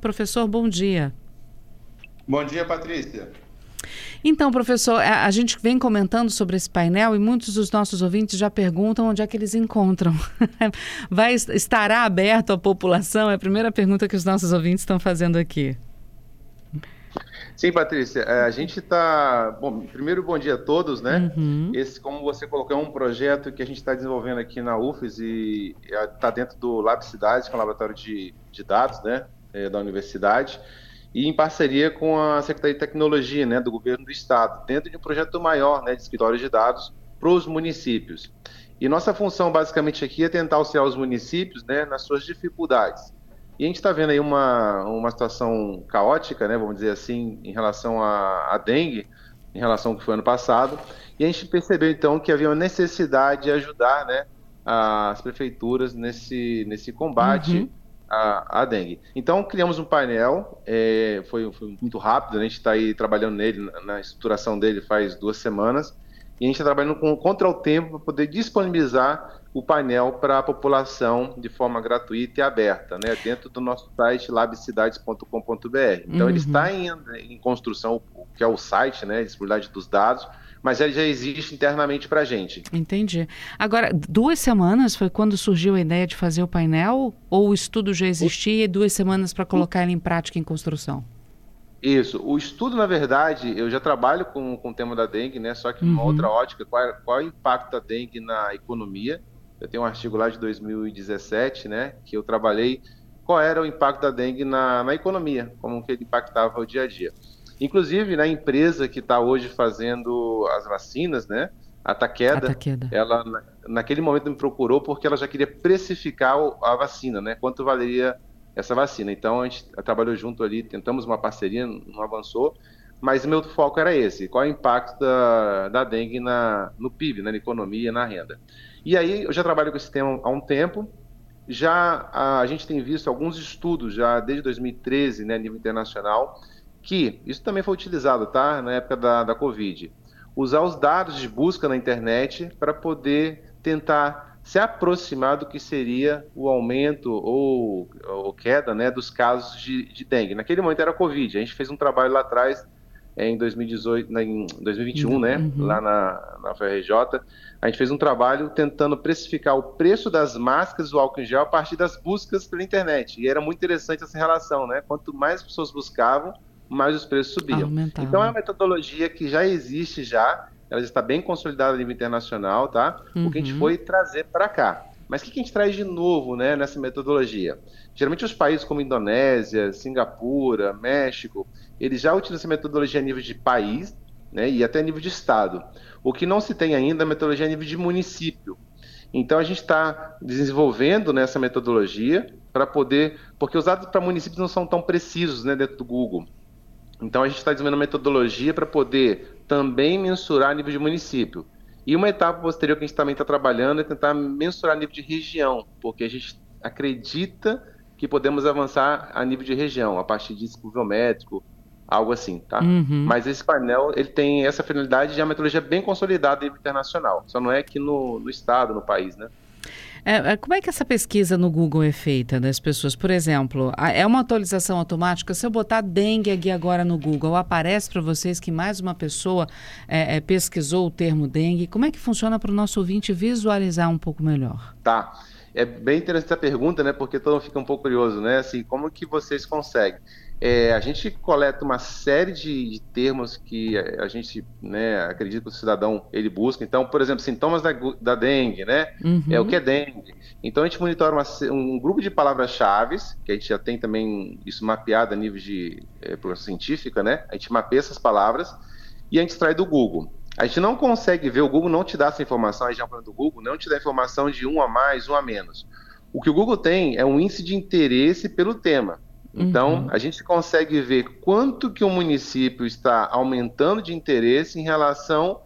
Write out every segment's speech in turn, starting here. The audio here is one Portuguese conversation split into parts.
Professor, bom dia. Bom dia, Patrícia. Então, professor, a, gente vem comentando sobre esse painel e muitos dos nossos ouvintes já perguntam onde é que eles encontram. Vai estará aberto à população? É a primeira pergunta que os nossos ouvintes estão fazendo aqui. Sim, Patrícia, é, a gente está. Bom, primeiro, bom dia a todos, né? Uhum. Esse, como você colocou, é um projeto que a gente está desenvolvendo aqui na UFES e está dentro do Lab Cidades, que é um laboratório de, de dados, né? É, da universidade e em parceria com a Secretaria de Tecnologia né, do Governo do Estado, dentro de um projeto maior né, de escritórios de dados para os municípios. E nossa função, basicamente, aqui é tentar auxiliar os municípios né, nas suas dificuldades. E a gente está vendo aí uma, uma situação caótica, né, vamos dizer assim, em relação à, à dengue, em relação ao que foi ano passado, e a gente percebeu, então, que havia uma necessidade de ajudar né, as prefeituras nesse, nesse combate uhum a, a dengue. Então, criamos um painel, é, foi, foi, muito rápido, a gente está aí trabalhando nele, na, na estruturação dele faz duas semanas, e a gente está trabalhando com, contra o tempo para poder disponibilizar o painel para a população de forma gratuita e aberta, né, dentro do nosso site labcidades.com.br. Então, uhum. ele está em, em construção, que é o site, né, disponibilidade dos dados, mas ele já existe internamente para a gente. Entendi. Agora, duas semanas foi quando surgiu a ideia de fazer o painel? Ou o estudo já existia e duas semanas para colocar ele em prática em construção? Isso. O estudo, na verdade, eu já trabalho com, com o tema da dengue, né? Só que uma uhum. outra ótica, qual qual é o impacto da dengue na economia. Eu tenho um artigo lá de 2017, né? Que eu trabalhei qual era o impacto da dengue na, na economia, como que ele impactava o dia a dia. Inclusive, na empresa que está hoje fazendo as vacinas, né? A Taqueda, a Taqueda. ela naquele momento me procurou porque ela já queria precificar a vacina, né? Quanto valeria essa vacina. Então a gente trabalhou junto ali, tentamos uma parceria, não avançou, mas o meu foco era esse: qual é o impacto da, da dengue na, no PIB, né? na economia, na renda. E aí eu já trabalho com esse tema há um tempo. Já a, a gente tem visto alguns estudos já desde 2013, né, a nível internacional, que isso também foi utilizado, tá? Na época da, da Covid. Usar os dados de busca na internet para poder tentar se aproximar do que seria o aumento ou, ou queda né, dos casos de, de, dengue. Naquele momento era Covid. A gente fez um trabalho lá atrás, em 2018, em 2021, né, uhum. lá na, na FRJ. A gente fez um trabalho tentando precificar o preço das máscaras, o álcool em gel, a partir das buscas pela internet. E era muito interessante essa relação, né? Quanto mais pessoas buscavam, mais os preços subiam. Aumentava. Então é uma metodologia que já existe já, ela já está bem consolidada a nível internacional, tá? Uhum. O que a gente uhum. foi trazer para cá. Mas o que a gente traz de novo né, nessa metodologia? Geralmente os países como Indonésia, Singapura, México, eles já utilizam essa metodologia a nível de país né, e até a nível de estado. O que não se tem ainda é a metodologia a nível de município. Então a gente está desenvolvendo nessa metodologia para poder, porque os dados para municípios não são tão precisos né, dentro do Google. Então a gente está desenvolvendo metodologia para poder também mensurar nível de município. E uma etapa posterior que a gente também está trabalhando é tentar mensurar nível de região, porque a gente acredita que podemos avançar a nível de região, a partir de biométrico, algo assim, tá? Uhum. Mas esse painel, ele tem essa finalidade de uma metodologia bem consolidada internacional, só não é aqui no, no estado, no país, né? É, é, como é que essa pesquisa no Google é feita das pessoas? Por exemplo, é uma atualização automática? Se eu botar dengue aqui agora no Google, aparece para vocês que mais uma pessoa é, é, pesquisou o termo dengue? Como é que funciona para o nosso ouvinte visualizar um pouco melhor? Tá. É bem interessante essa pergunta, né? Porque todo mundo fica um pouco curioso, né? Assim, como que vocês conseguem? É, a gente coleta uma série de, de, termos que a, gente né, acredita que o cidadão ele busca. Então, por exemplo, sintomas da, da dengue, né? Uhum. É o que é dengue. Então a gente monitora uma, um grupo de palavras-chave, que a gente já tem também isso mapeado a nível de é, científica, né? A gente mapeia essas palavras e a gente extrai do Google. A gente não consegue ver, o Google não te dá essa informação, a região do Google não te dá informação de um a mais, um a menos. O que o Google tem é um índice de interesse pelo tema. Então, uhum. a gente consegue ver quanto que o município está aumentando de interesse em relação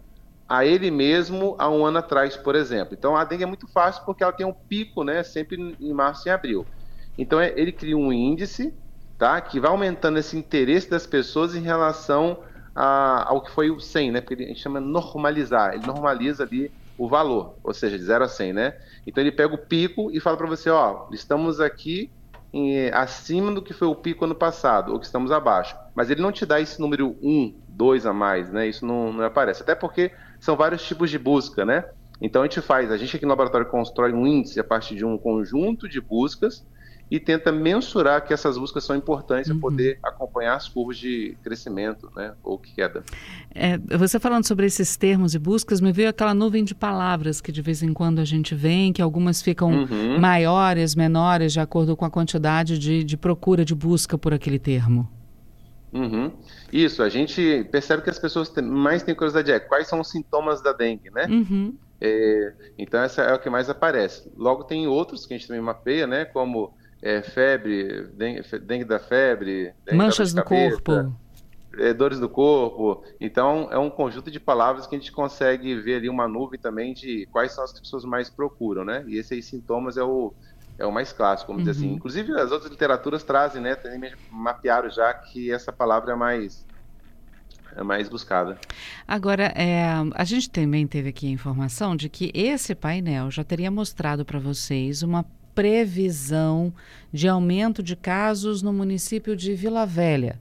a ele mesmo há um ano atrás, por exemplo. Então, a dengue é muito fácil porque ela tem um pico, né, sempre em março e abril. Então, é, ele cria um índice, tá, que vai aumentando esse interesse das pessoas em relação a, ao que foi o 100, né, porque a gente chama normalizar. Ele normaliza ali o valor, ou seja, de 0 a 100, né? Então, ele pega o pico e fala para você, ó, estamos aqui em, acima do que foi o pico ano passado, ou que estamos abaixo. Mas ele não te dá esse número 1, 2 a mais, né? Isso não, não aparece. Até porque são vários tipos de busca, né? Então a gente faz, a gente aqui no laboratório constrói um índice a partir de um conjunto de buscas e tenta mensurar que essas buscas são importantes uhum. para poder acompanhar as curvas de crescimento né, ou queda. É, você falando sobre esses termos e buscas, me veio aquela nuvem de palavras que de vez em quando a gente vê, que algumas ficam uhum. maiores, menores, de acordo com a quantidade de, de procura, de busca por aquele termo. Uhum. Isso, a gente percebe que as pessoas mais têm curiosidade é quais são os sintomas da dengue, né? Uhum. É, então essa é o que mais aparece. Logo tem outros que a gente também mapeia, né? Como é, febre, dengue, dengue, da febre, manchas do corpo, é, dores do corpo. Então é um conjunto de palavras que a gente consegue ver ali uma nuvem também de quais são as que as pessoas mais procuram, né? E esses aí, sintomas é o é o mais clássico, vamos uhum. dizer assim. Uhum. Inclusive as outras literaturas trazem, né? Também mapearam já que essa palavra é mais é mais buscada. Agora, é, a gente também teve aqui a informação de que esse painel já teria mostrado para vocês uma previsão de aumento de casos no município de Vila Velha.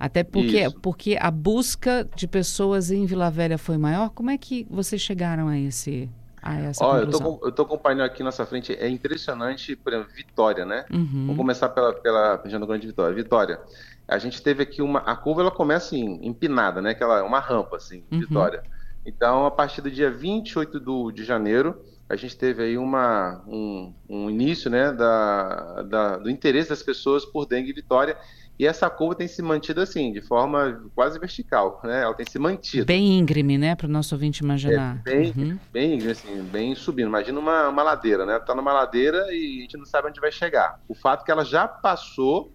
Até porque, porque a busca de pessoas em Vila Velha foi maior. Como é que vocês chegaram a esse a essa Olha, conclusão? eu estou acompanhando aqui na nossa frente, é impressionante, por exemplo, Vitória, né? Uhum. Vamos começar pela, pela região do Grande Vitória. Vitória, a gente teve aqui uma, a curva ela começa em, empinada, né? Aquela, uma rampa, assim, uhum. Vitória. Então, a partir do dia 28 do, de janeiro, a gente teve aí uma, um, um início né, da, da, do interesse das pessoas por dengue e vitória. E essa curva tem se mantido assim, de forma quase vertical, né? Ela tem se mantido. Bem íngreme, né? Para o nosso ouvinte imaginar. É bem, uhum. bem íngreme, assim, bem subindo. Imagina uma, uma ladeira, né? Está numa ladeira e a gente não sabe onde vai chegar. O fato é que ela já passou,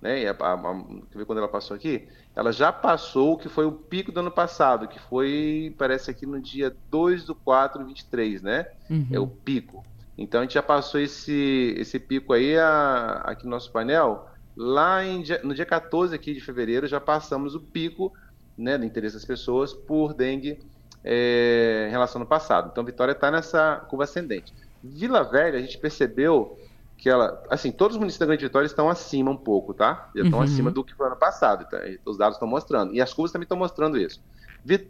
né? E a, a, a, quando ela passou aqui? ela já passou o que foi o pico do ano passado, que foi, parece aqui no dia 2 do 4, 23, né? Uhum. É o pico. Então a gente já passou esse, esse pico aí aqui no nosso painel. Lá em, no dia 14 aqui de fevereiro já passamos o pico né, do interesse das pessoas por dengue é, em relação ao passado. Então Vitória está nessa curva ascendente. Vila Velha, a gente percebeu que ela, assim, todos os municípios da Grande Vitória estão acima um pouco, tá? Já estão uhum. acima do que foi ano passado, tá? os dados estão mostrando. E as curvas também estão mostrando isso.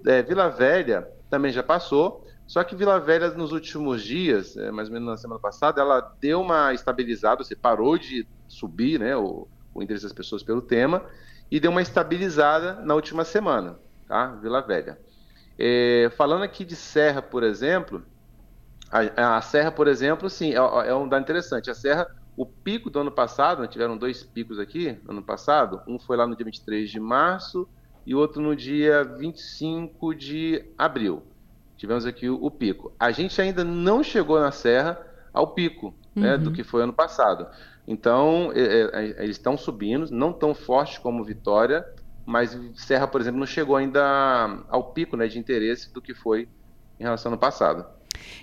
É, Vila Velha também já passou, só que Vila Velha nos últimos dias, é, mais ou menos na semana passada, ela deu uma estabilizada, você parou de subir, né, o, o interesse das pessoas pelo tema, e deu uma estabilizada na última semana, tá? Vila Velha. É, falando aqui de Serra, por exemplo, a, a, Serra, por exemplo, sim, é, é, um dado interessante. A Serra, o pico do ano passado, né, tiveram dois picos aqui no ano passado, um foi lá no dia 23 de março e outro no dia 25 de abril. Tivemos aqui o, o pico. A gente ainda não chegou na Serra ao pico uhum. né, do que foi ano passado. Então, é, é, é, eles estão subindo, não tão fortes como Vitória, mas Serra, por exemplo, não chegou ainda ao pico né, de interesse do que foi em relação ao passado.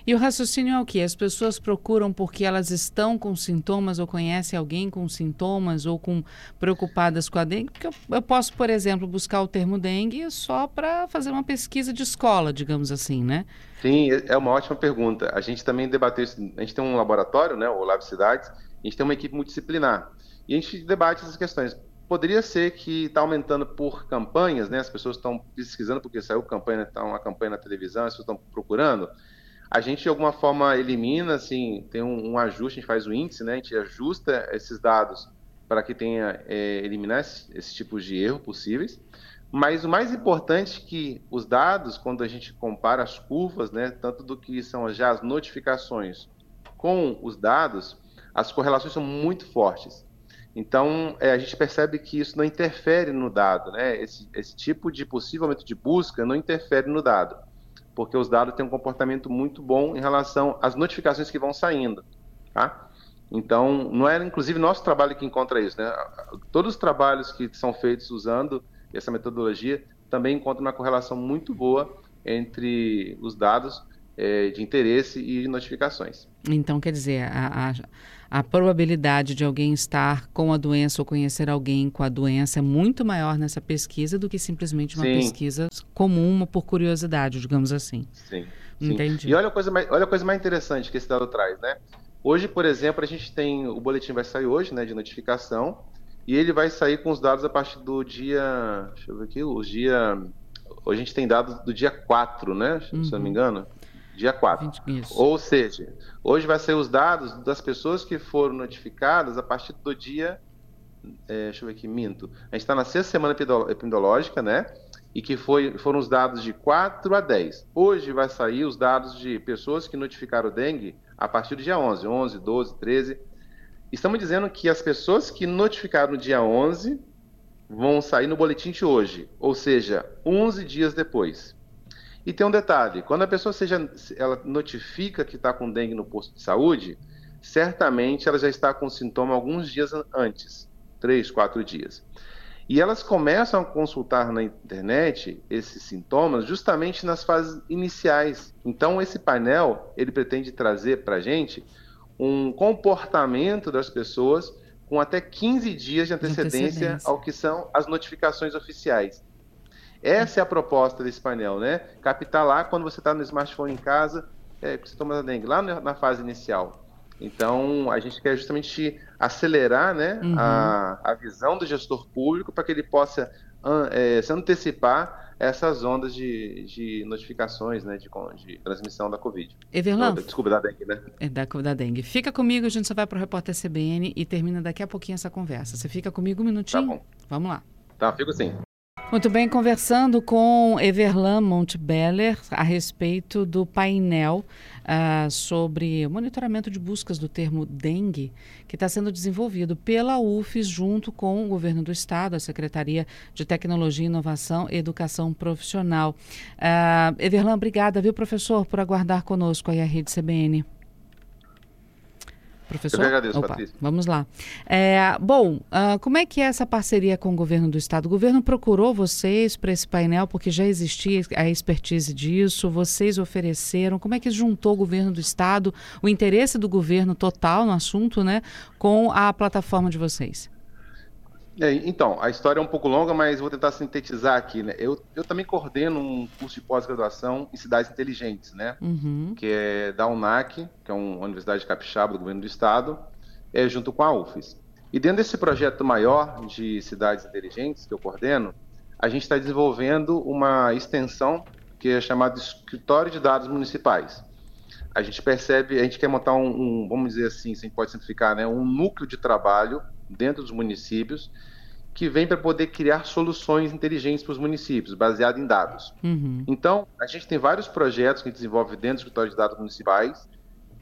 E o raciocínio é o que? As pessoas procuram porque elas estão com sintomas ou conhecem alguém com sintomas ou com preocupadas com a dengue? Porque eu, eu posso, por exemplo, buscar o termo dengue só para fazer uma pesquisa de escola, digamos assim, né? Sim, é uma ótima pergunta. A gente também debateu isso. A gente tem um laboratório, né, o Lab Cidades, a gente tem uma equipe multidisciplinar. E a gente debate essas questões poderia ser que está aumentando por campanhas, né? As pessoas estão pesquisando porque saiu campanha, tá uma campanha na televisão, as pessoas estão procurando a gente de alguma forma elimina, assim, tem um, um, ajuste, a gente faz o índice, né? A gente ajusta esses dados para que tenha é, eliminar esses esse tipos de erro possíveis. Mas o mais importante é que os dados, quando a gente compara as curvas, né, tanto do que são já as notificações com os dados, as correlações são muito fortes. Então, é, a gente percebe que isso não interfere no dado, né? Esse, esse tipo de possível aumento de busca não interfere no dado porque os dados têm um comportamento muito bom em relação às notificações que vão saindo, tá? Então, não é inclusive nosso trabalho que encontra isso, né? Todos os trabalhos que são feitos usando essa metodologia também encontram uma correlação muito boa entre os dados é, de interesse e notificações. Então, quer dizer, a, a, a, probabilidade de alguém estar com a doença ou conhecer alguém com a doença é muito maior nessa pesquisa do que simplesmente uma sim. pesquisa comum por curiosidade, digamos assim. Sim. Entendi. E olha a, coisa mais, olha a coisa mais interessante que esse dado traz, né? Hoje, por exemplo, a gente tem o boletim vai sair hoje, né, de notificação, e ele vai sair com os dados a partir do dia, deixa eu ver aqui, o dia Hoje a gente tem dados do dia 4, né? Uhum. Se eu não me uhum. engano. Dia 4. 20, Ou seja, hoje vai ser os dados das pessoas que foram notificadas a partir do dia. É, deixa eu ver aqui, minto. A gente está na sexta semana epidemiológica, né? E que foi, foram os dados de 4 a 10. Hoje vai sair os dados de pessoas que notificaram o dengue a partir do dia 11, 11, 12, 13. Estamos dizendo que as pessoas que notificaram no dia 11 vão sair no boletim de hoje, ou seja, 11 dias depois. E tem um detalhe: quando a pessoa seja, ela notifica que está com dengue no posto de saúde, certamente ela já está com sintoma alguns dias antes, três, quatro dias. E elas começam a consultar na internet esses sintomas justamente nas fases iniciais. Então, esse painel ele pretende trazer para a gente um comportamento das pessoas com até 15 dias de antecedência, de antecedência, ao que são as notificações oficiais. Essa é a proposta desse painel, né? Captar lá quando você está no smartphone em casa, é, você toma dengue, lá na fase inicial. Então, a gente quer justamente acelerar né, uhum. a, a visão do gestor público para que ele possa é, se antecipar essas ondas de, de notificações né, de, de transmissão da Covid. Everlan. Desculpa, da dengue, né? É da, da dengue. Fica comigo, a gente só vai para o repórter CBN e termina daqui a pouquinho essa conversa. Você fica comigo um minutinho? Tá bom. Vamos lá. Tá, fico sim. Muito bem, conversando com Everlan Montbeller a respeito do painel uh, sobre o monitoramento de buscas do termo dengue, que está sendo desenvolvido pela UFES junto com o governo do estado, a Secretaria de Tecnologia, Inovação e Educação Profissional. Uh, Everlan, obrigada, viu, professor, por aguardar conosco aí a Rede CBN. Professor? Eu que agradeço, Opa, Patrícia. Vamos lá. É, bom, uh, como é que é essa parceria com o governo do estado? O governo procurou vocês para esse painel porque já existia a expertise disso, vocês ofereceram. Como é que juntou o governo do estado, o interesse do governo total no assunto, né, com a plataforma de vocês? É, então, a história é um pouco longa, mas vou tentar sintetizar aqui. Né? Eu, eu também coordeno um curso de pós-graduação em cidades inteligentes, né? Uhum. que é da UNAC, que é uma universidade de capixaba do governo do estado, é, junto com a UFES. E dentro desse projeto maior de cidades inteligentes que eu coordeno, a gente está desenvolvendo uma extensão que é chamada Escritório de Dados Municipais. A gente percebe, a gente quer montar um, um vamos dizer assim, se a gente pode simplificar, né, um núcleo de trabalho dentro dos municípios que vem para poder criar soluções inteligentes para os municípios, baseado em dados. Uhum. Então, a gente tem vários projetos que desenvolve dentro do escritório de dados municipais,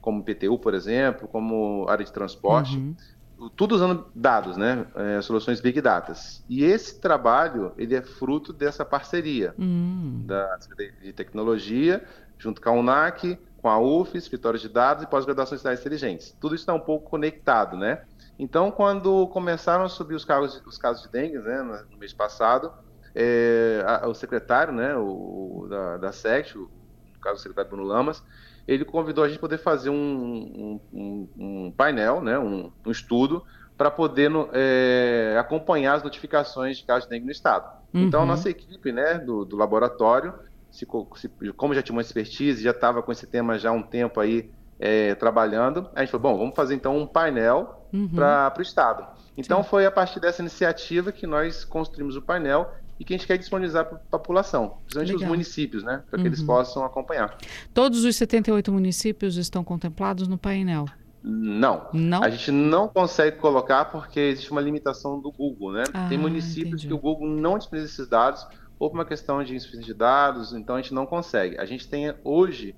como PTU, por exemplo, como área de transporte, uhum. tudo usando dados, né? É, soluções Big Data. E esse trabalho, ele é fruto dessa parceria uhum. da de Tecnologia, junto com a UNAC, com a UF, escritório de dados e pós-graduação em cidades inteligentes. Tudo isso está um pouco conectado, né? Então, quando começaram a subir os casos, os casos de dengue, né, no mês passado, é, a, o secretário, né, o, da, da SECT, o, no caso o secretário Bruno Lamas, ele convidou a gente poder fazer um, um, um painel, né, um, um estudo, para poder é, acompanhar as notificações de casos de dengue no estado. Uhum. Então, a nossa equipe né, do, do laboratório, se, se, como já tinha uma expertise, já estava com esse tema já há um tempo aí é, trabalhando, a gente falou, bom, vamos fazer então um painel uhum. para o Estado. Então Sim. foi a partir dessa iniciativa que nós construímos o painel e que a gente quer disponibilizar para a população, principalmente Legal. os municípios, né, para que uhum. eles possam acompanhar. Todos os 78 municípios estão contemplados no painel? Não. não. A gente não consegue colocar porque existe uma limitação do Google, né? Ah, Tem municípios entendi. que o Google não disponibiliza esses dados, ou por uma questão de insuficiência de dados, então a gente não consegue. A gente tem hoje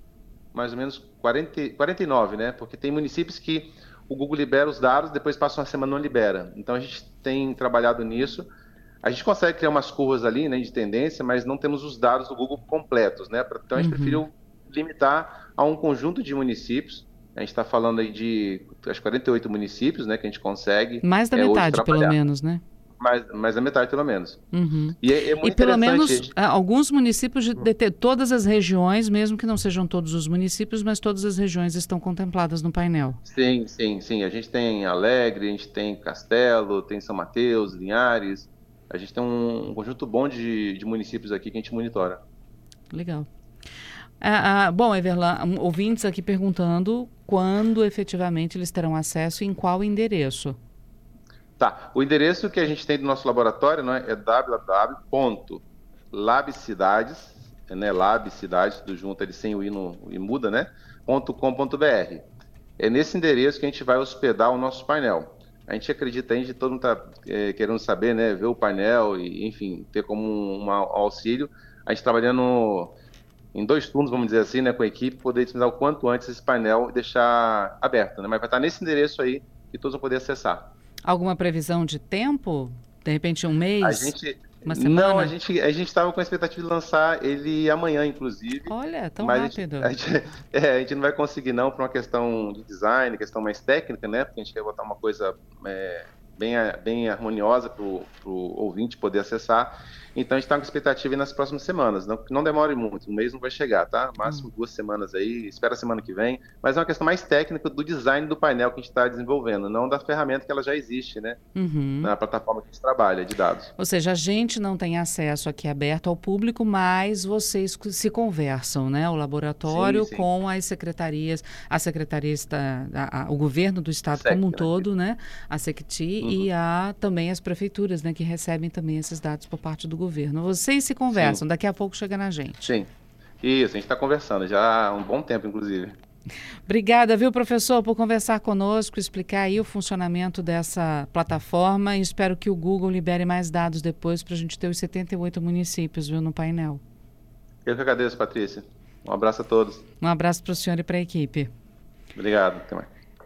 mais ou menos 40, 49, né? Porque tem municípios que o Google libera os dados, depois passa uma semana não libera. Então a gente tem trabalhado nisso. A gente consegue criar umas curvas ali, né, de tendência, mas não temos os dados do Google completos, né? Então a gente uhum. preferiu limitar a um conjunto de municípios. A gente está falando aí de acho 48 municípios, né, que a gente consegue. Mais da é, metade, pelo menos, né? Mais, mais a metade, pelo menos. Uhum. E, é, é muito e pelo menos. Ah, alguns municípios de, de todas as regiões, mesmo que não sejam todos os municípios, mas todas as regiões estão contempladas no painel. Sim, sim, sim. A gente tem Alegre, a gente tem Castelo, tem São Mateus, Linhares. A gente tem um, um conjunto bom de, de municípios aqui que a gente monitora. Legal. Ah, ah, bom, Everlan, ouvintes aqui perguntando quando efetivamente eles terão acesso e em qual endereço. Tá, o endereço que a gente tem do nosso laboratório né, é www.labcidades, né, labcidades, do junto ele sem o i no, e muda, né, .com.br. É nesse endereço que a gente vai hospedar o nosso painel. A gente acredita, a gente todo mundo está é, querendo saber, né, ver o painel e, enfim, ter como um, um auxílio. A gente trabalhando em dois turnos, vamos dizer assim, né, com a equipe, poder disponibilizar o quanto antes esse painel e deixar aberto, né? Mas vai estar nesse endereço aí que todos vão poder acessar. Alguma previsão de tempo? De repente um mês? A gente, uma semana? Não, a gente a gente estava com a expectativa de lançar ele amanhã, inclusive. Olha, tão rápido. A gente, a gente, é, a gente não vai conseguir não por uma questão de design, questão mais técnica, né? Porque a gente quer botar uma coisa é, bem, bem harmoniosa para o ouvinte poder acessar. Então a gente está com expectativa aí nas próximas semanas. Não, não demore muito, um mês não vai chegar, tá? Máximo hum. duas semanas aí, espera a semana que vem. Mas é uma questão mais técnica do design do painel que a gente está desenvolvendo, não da ferramenta que ela já existe, né? Uhum. Na plataforma que a gente trabalha de dados. Ou seja, a gente não tem acesso aqui aberto ao público, mas vocês se conversam, né? O laboratório sim, sim. com as secretarias, a secretaria está, a, a, o governo do estado Sec, como um todo, né? A Secti uhum. e a também as prefeituras, né? Que recebem também esses dados por parte do governo governo. Vocês se conversam, Sim. daqui a pouco chega na gente. Sim. Isso, a gente está conversando já há um bom tempo, inclusive. Obrigada, viu, professor, por conversar conosco, explicar aí o funcionamento dessa plataforma e espero que o Google libere mais dados depois para a gente ter os 78 municípios, viu, no painel. Eu que agradeço, Patrícia. Um abraço a todos. Um abraço para o senhor e para a equipe. Obrigado. Até mais.